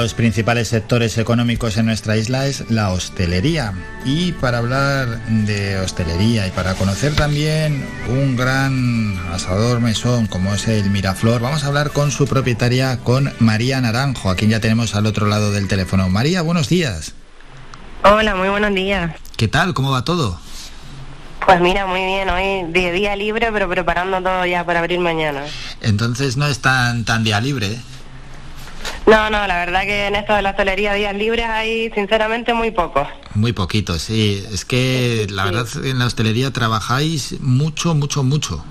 Los principales sectores económicos en nuestra isla es la hostelería. Y para hablar de hostelería y para conocer también un gran asador mesón como es el Miraflor, vamos a hablar con su propietaria, con María Naranjo, a quien ya tenemos al otro lado del teléfono. María, buenos días. Hola, muy buenos días. ¿Qué tal? ¿Cómo va todo? Pues mira, muy bien, hoy de día libre, pero preparando todo ya para abrir mañana. Entonces no es tan, tan día libre. No, no, la verdad que en esto de la hostelería días libres hay sinceramente muy pocos. Muy poquitos, sí. Es que la verdad en la hostelería trabajáis mucho, mucho, mucho.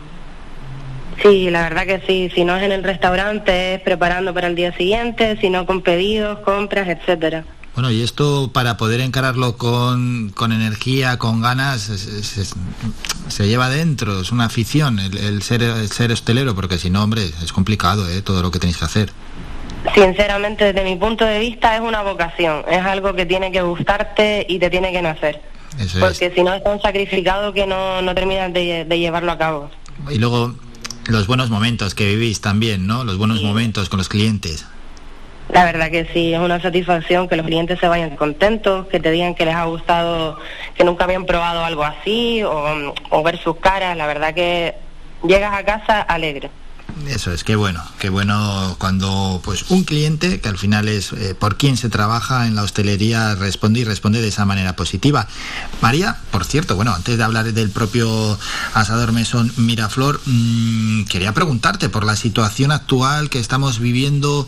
Sí, la verdad que sí. Si no es en el restaurante, es preparando para el día siguiente, si no con pedidos, compras, etcétera. Bueno, y esto para poder encararlo con, con energía, con ganas, se lleva dentro, es una afición el, ser, el ser hostelero, porque si no, hombre, es complicado ¿eh? todo lo que tenéis que hacer. Sinceramente, desde mi punto de vista, es una vocación, es algo que tiene que gustarte y te tiene que nacer. porque si no, es un sacrificado que no, no terminas de, llevarlo a cabo. Y luego, los buenos momentos que vivís también, ¿no? Los buenos momentos con los clientes. La verdad que sí, es una satisfacción que los clientes se vayan contentos, que te digan que les ha gustado, que nunca habían probado algo así, o, o ver sus caras. La verdad que llegas a casa alegre. Eso es, qué bueno, qué bueno cuando pues un cliente, que al final es eh, por quien se trabaja en la hostelería, responde y responde de esa manera positiva. María, por cierto, bueno, antes de hablar del propio asador mesón Miraflor, mmm, quería preguntarte por la situación actual que estamos viviendo,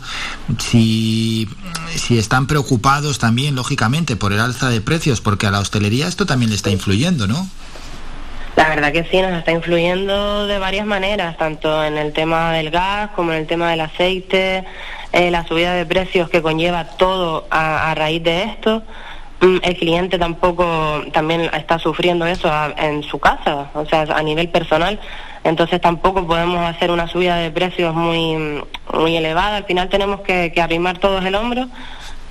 si, si están preocupados también, lógicamente, por el alza de precios, porque a la hostelería esto también le está influyendo, ¿no? La verdad que sí, nos está influyendo de varias maneras, tanto en el tema del gas como en el tema del aceite, eh, la subida de precios que conlleva todo a, raíz de esto. Mm, el cliente tampoco también está sufriendo eso en su casa, o sea, a nivel personal. Entonces tampoco podemos hacer una subida de precios muy, muy elevada. Al final tenemos que, que arrimar todos el hombro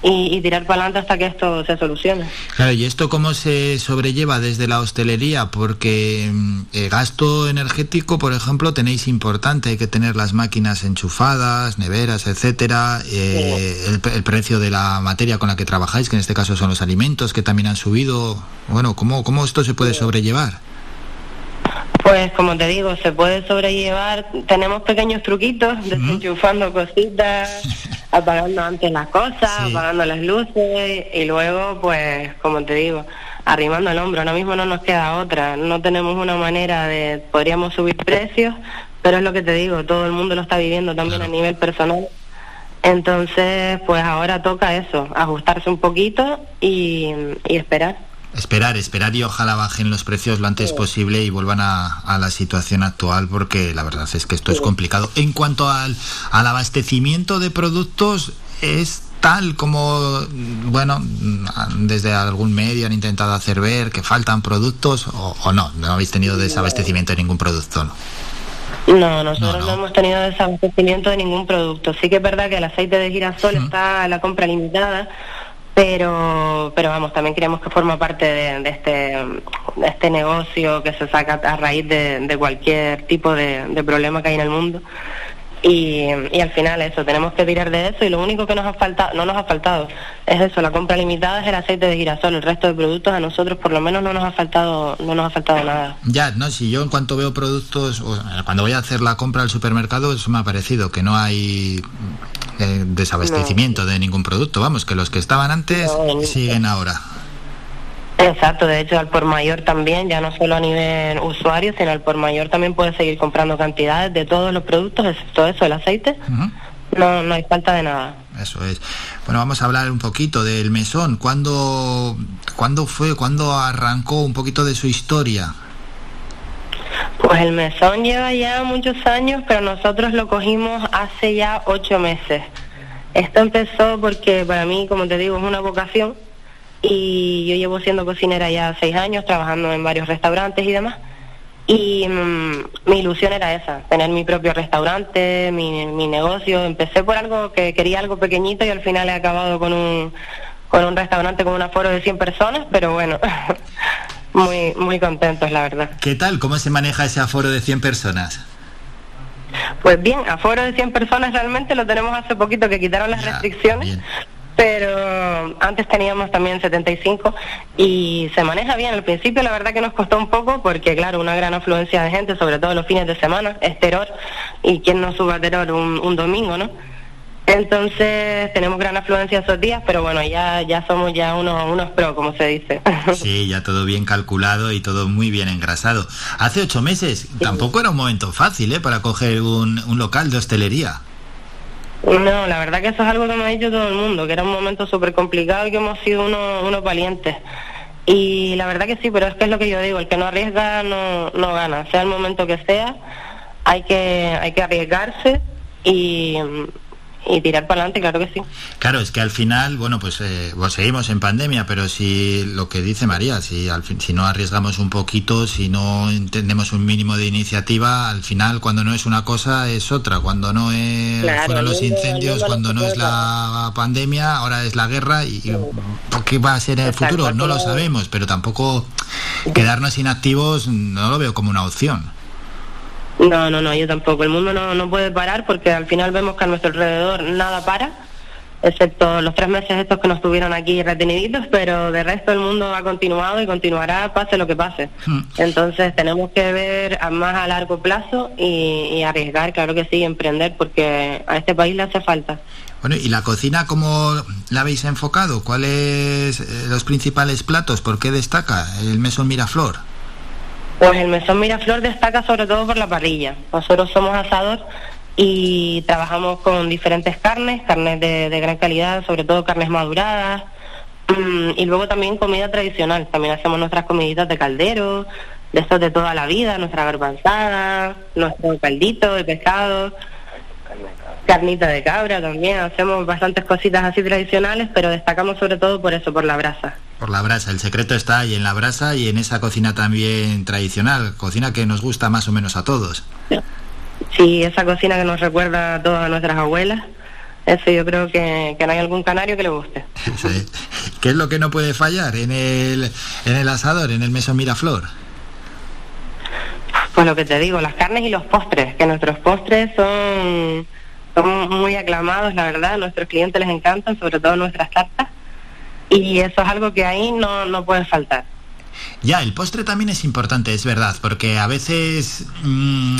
y, tirar para adelante hasta que esto se solucione. Claro, ¿y esto cómo se sobrelleva desde la hostelería? Porque mm, el gasto energético, por ejemplo, tenéis importante, hay que tener las máquinas enchufadas, neveras, etcétera, eh, el, precio de la materia con la que trabajáis, que en este caso son los alimentos, que también han subido. Bueno, ¿cómo, cómo esto se puede sobrellevar? Pues como te digo, se puede sobrellevar. Tenemos pequeños truquitos, desenchufando cositas, apagando antes las cosas, apagando las luces y luego, pues, como te digo, arrimando el hombro. Ahora mismo no nos queda otra. No tenemos una manera de, podríamos subir precios, pero es lo que te digo, todo el mundo lo está viviendo también a nivel personal. Entonces, pues ahora toca eso, ajustarse un poquito y esperar. Esperar, esperar y ojalá bajen los precios lo antes posible y vuelvan a, la situación actual porque la verdad es que esto es complicado. En cuanto al, al abastecimiento de productos, es tal como, bueno, desde algún medio han intentado hacer ver que faltan productos o, no, no habéis tenido desabastecimiento de ningún producto, ¿no? No, nosotros no, hemos tenido desabastecimiento de ningún producto. Sí que es verdad que el aceite de girasol está a la compra limitada, pero pero vamos también creemos que forma parte de, este este negocio que se saca a raíz de, cualquier tipo de, problema que hay en el mundo. Y, y, al final eso tenemos que tirar de eso y lo único que nos ha faltado no nos ha faltado es eso la compra limitada es el aceite de girasol. El resto de productos a nosotros por lo menos no nos ha faltado no nos ha faltado nada. Ya no si yo en cuanto veo productos cuando voy a hacer la compra al supermercado eso me ha parecido que no hay desabastecimiento de ningún producto. Vamos, que los que estaban antes siguen ahora. Exacto, de hecho al por mayor también, ya no solo a nivel usuario, sino al por mayor también puede seguir comprando cantidades de todos los productos, excepto eso, el aceite. No, no hay falta de nada. Eso es. Bueno, vamos a hablar un poquito del mesón. ¿Cuándo, ¿cuándo fue, cuándo arrancó un poquito de su historia? Pues el mesón lleva ya muchos años, pero nosotros lo cogimos hace ya ocho meses. Esto empezó porque para mí, como te digo, es una vocación y yo llevo siendo cocinera ya seis años, trabajando en varios restaurantes y demás. y mm, mi ilusión era esa, tener mi propio restaurante, mi, mi negocio. Empecé por algo que quería algo pequeñito y al final he acabado con un, con un restaurante con un aforo de 100 personas, pero bueno, muy, muy contentos, la verdad. ¿Qué tal? ¿Cómo se maneja ese aforo de 100 personas? Pues bien, aforo de 100 personas realmente lo tenemos hace poquito que quitaron las restricciones, pero antes teníamos también 75 y se maneja bien. Al principio la verdad que nos costó un poco porque claro, una gran afluencia de gente, sobre todo los fines de semana, es terror y quien no suba terror un, un domingo, ¿no? Entonces tenemos gran afluencia esos días, pero bueno, ya, ya somos ya unos, unos pro, como se dice. Sí, ya todo bien calculado y todo muy bien engrasado. Hace ocho meses tampoco era un momento fácil ¿eh? para coger un, un local de hostelería. No, la verdad que eso es algo que me ha dicho todo el mundo, que era un momento súper complicado y que hemos sido unos, unos valientes. Y la verdad que sí, pero es que es lo que yo digo, el que no arriesga no, no gana, sea el momento que sea, hay que, hay que arriesgarse y, y tirar para adelante, claro que sí. Claro, es que al final, bueno, pues, eh, pues seguimos en pandemia, pero si lo que dice María, si al fin, si no arriesgamos un poquito, si no entendemos un mínimo de iniciativa, al final cuando no es una cosa es otra, cuando no es fueron los incendios, cuando no es la pandemia, ahora es la guerra y, ¿qué va a ser en el futuro? No lo sabemos, pero tampoco quedarnos inactivos no lo veo como una opción. No, no, no, yo tampoco. El mundo no, no puede parar porque al final vemos que a nuestro alrededor nada para, excepto los tres meses estos que nos tuvieron aquí reteniditos, pero de resto el mundo ha continuado y continuará pase lo que pase. Hmm. Entonces tenemos que ver a más a largo plazo y, y, arriesgar, claro que sí, emprender porque a este país le hace falta. Bueno, ¿y la cocina cómo la habéis enfocado? ¿Cuáles eh, los principales platos? ¿Por qué destaca el mesón Miraflor? Pues el mesón Miraflor destaca sobre todo por la parrilla. Nosotros somos asador y trabajamos con diferentes carnes, carnes de, gran calidad, sobre todo carnes maduradas, mm, y luego también comida tradicional. También hacemos nuestras comiditas de caldero, de estos de toda la vida, nuestra garbanzada, nuestro caldito de pescado, carnita de cabra también. Hacemos bastantes cositas así tradicionales, pero destacamos sobre todo por eso, por la brasa. Por la brasa, el secreto está ahí en la brasa y en esa cocina también tradicional, cocina que nos gusta más o menos a todos. Sí, esa cocina que nos recuerda a todas nuestras abuelas. Eso yo creo que, no hay algún canario que le guste. ¿Qué es lo que no puede fallar en el, en el asador, en el meso Miraflor? Pues lo que te digo, las carnes y los postres, que nuestros postres son, son muy aclamados, la verdad, a nuestros clientes les encantan, sobre todo nuestras tartas y eso es algo que ahí no, no puede faltar. Ya, el postre también es importante, es verdad, porque a veces mmm,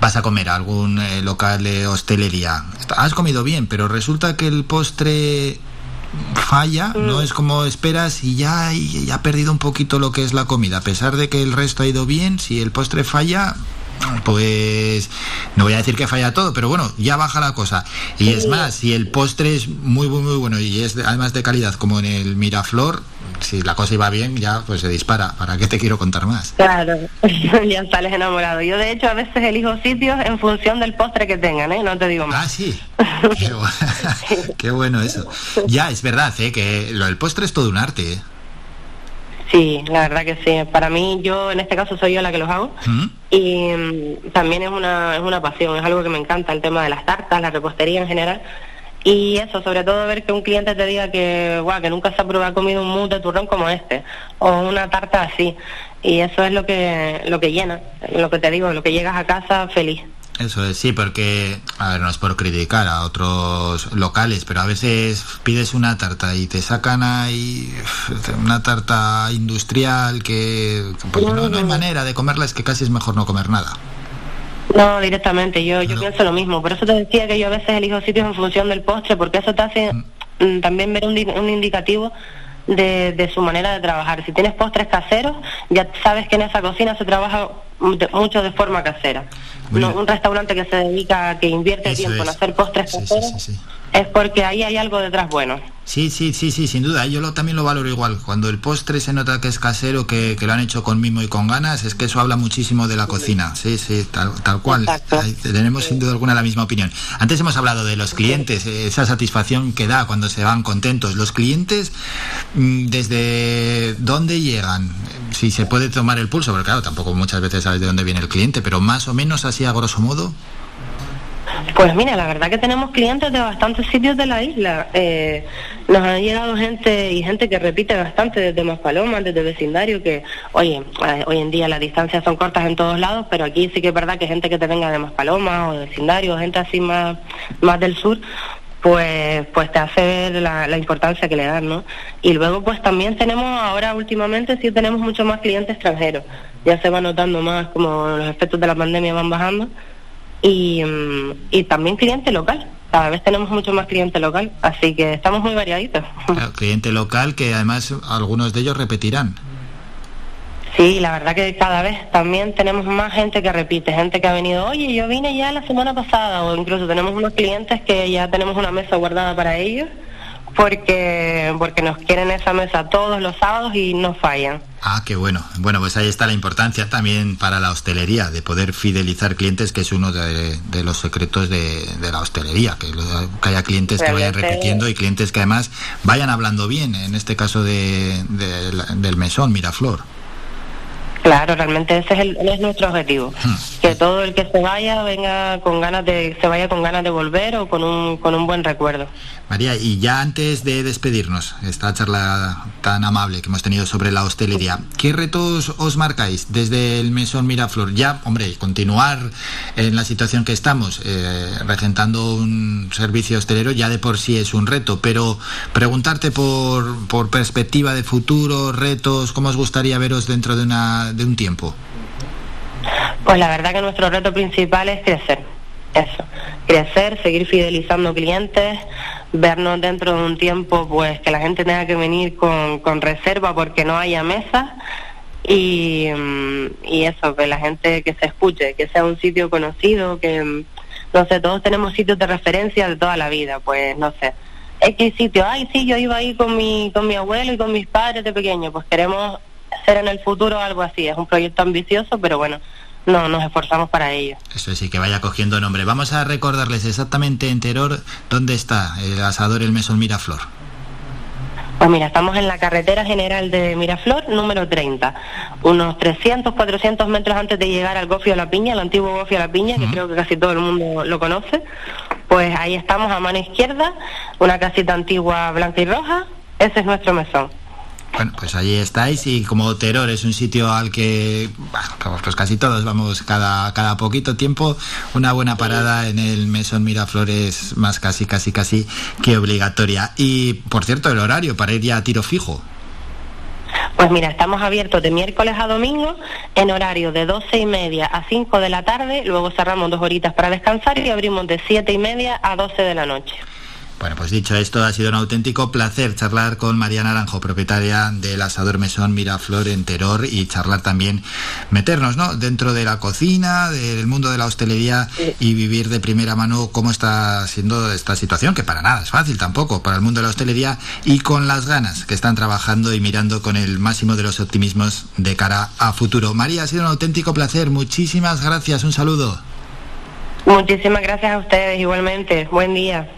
vas a comer a algún eh, local de hostelería, has comido bien, pero resulta que el postre falla, mm. no es como esperas y ya, y ya ha perdido un poquito lo que es la comida, a pesar de que el resto ha ido bien, si el postre falla, pues no voy a decir que falla todo, pero bueno, ya baja la cosa. Y es más, si el postre es muy, muy, muy bueno y es además de calidad como en el Miraflor, si la cosa iba bien, ya pues se dispara. ¿Para qué te quiero contar más? Claro, ya sales enamorado. Yo de hecho a veces elijo sitios en función del postre que tengan, ¿eh? No te digo más. Ah, sí. Qué, bueno eso. Ya, es verdad, ¿eh? Que lo del postre es todo un arte, ¿eh? Sí, la verdad que sí. Para mí, yo en este caso soy yo la que los hago ¿Mm? y mm, también es una, es una pasión, es algo que me encanta, el tema de las tartas, la repostería en general. Y eso, sobre todo ver que un cliente te diga que, guau, que nunca se ha probado comido un mousse de turrón como este, o una tarta así. Y eso es lo que, lo que llena, lo que te digo, lo que llegas a casa feliz. Eso es, sí, porque, a ver, no es por criticar a otros locales, pero a veces pides una tarta y te sacan ahí una tarta industrial que no, no, hay manera de comerla, es que casi es mejor no comer nada. No, directamente, yo, yo pienso lo mismo. Por eso te decía que yo a veces elijo sitios en función del postre, porque eso te hace mm. Mm, también ver un, un indicativo de, de, su manera de trabajar. Si tienes postres caseros, ya sabes que en esa cocina se trabaja mucho de forma casera. un restaurante que se dedica, que invierte tiempo en hacer postres caseros, es porque ahí hay algo detrás bueno. Sí, sí, sí, sí, sin duda. Yo lo, también lo valoro igual. Cuando el postre se nota que es casero, que, lo han hecho con mimo y con ganas, es que eso habla muchísimo de la cocina. Sí, sí, tal, tal cual. tenemos sin duda alguna la misma opinión. Antes hemos hablado de los clientes, esa satisfacción que da cuando se van contentos. Los clientes, mm, ¿desde dónde llegan? Si se puede tomar el pulso, porque claro, tampoco muchas veces sabes de dónde viene el cliente, pero más o menos así a grosso modo. Pues mira, la verdad que tenemos clientes de bastantes sitios de la isla. Eh, nos ha llegado gente y gente que repite bastante desde Maspalomas, desde vecindario, que oye, eh, hoy en día las distancias son cortas en todos lados, pero aquí sí que es verdad que gente que te venga de Maspalomas o de vecindario, gente así más, más del sur, pues pues te hace ver la, la, importancia que le dan, ¿no? Y luego pues también tenemos ahora últimamente sí tenemos mucho más clientes extranjeros. Ya se va notando más como los efectos de la pandemia van bajando y, mm, y también cliente local. Cada vez tenemos mucho más cliente local, así que estamos muy variaditos. cliente local que además algunos de ellos repetirán. Sí, la verdad que cada vez también tenemos más gente que repite, gente que ha venido, oye, yo vine ya la semana pasada, o incluso tenemos unos clientes que ya tenemos una mesa guardada para ellos porque, porque nos quieren esa mesa todos los sábados y no fallan. Ah, qué bueno. Bueno, pues ahí está la importancia también para la hostelería, de poder fidelizar clientes, que es uno de, los secretos de, la hostelería, que, haya clientes que vayan repitiendo y clientes que además vayan hablando bien, en este caso de, del mesón Miraflor. Claro, realmente ese es, el, es nuestro objetivo, hmm. que todo el que se vaya venga con ganas de se vaya con ganas de volver o con un, con un buen recuerdo. María, y ya antes de despedirnos, esta charla tan amable que hemos tenido sobre la hostelería, ¿qué retos os marcáis desde el Mesón Miraflor? Ya, hombre, continuar en la situación que estamos, eh, regentando un servicio hostelero ya de por sí es un reto, pero preguntarte por, por perspectiva de futuro, retos, ¿cómo os gustaría veros dentro de, una, de un tiempo? Pues la verdad que nuestro reto principal es crecer, eso, crecer, seguir fidelizando clientes, vernos dentro de un tiempo pues que la gente tenga que venir con, con reserva porque no haya mesa y, mm, y eso, que la gente que se escuche, que sea un sitio conocido, que mm, no sé, todos tenemos sitios de referencia de toda la vida, pues no sé. X sitio, ay sí, yo iba ahí con mi, con mi abuelo y con mis padres de pequeño, pues queremos en el futuro algo así, es un proyecto ambicioso, pero bueno, no nos esforzamos para ello. Eso sí, que vaya cogiendo nombre. Vamos a recordarles exactamente en Teror dónde está el asador El Mesón Miraflor. Pues mira, estamos en la carretera general de Miraflor, número 30, unos 300, 400 metros antes de llegar al Gofio de la Piña, el antiguo Gofio de la Piña, que creo que casi todo el mundo lo conoce. Pues ahí estamos a mano izquierda, una casita antigua blanca y roja, ese es nuestro mesón. Bueno, pues allí estáis y como Teror es un sitio al que pues casi todos vamos cada, cada poquito tiempo, una buena parada en el Mesón Miraflores más casi, casi, casi que obligatoria. Y por cierto, el horario para ir ya a tiro fijo. Pues mira, estamos abiertos de miércoles a domingo en horario de doce y media a 5 de la tarde, luego cerramos dos horitas para descansar y abrimos de siete y media a 12 de la noche. Bueno, pues dicho esto, ha sido un auténtico placer charlar con María Naranjo, propietaria del asador Mesón Miraflor en Teror y charlar también, meternos ¿no? dentro de la cocina, del mundo de la hostelería y vivir de primera mano cómo está siendo esta situación, que para nada es fácil tampoco para el mundo de la hostelería y con las ganas que están trabajando y mirando con el máximo de los optimismos de cara a futuro. María, ha sido un auténtico placer, muchísimas gracias, un saludo. Muchísimas gracias a ustedes igualmente, buen día.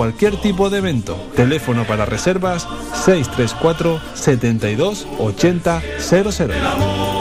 cualquier tipo de evento. Teléfono para reservas 634 72 80 00.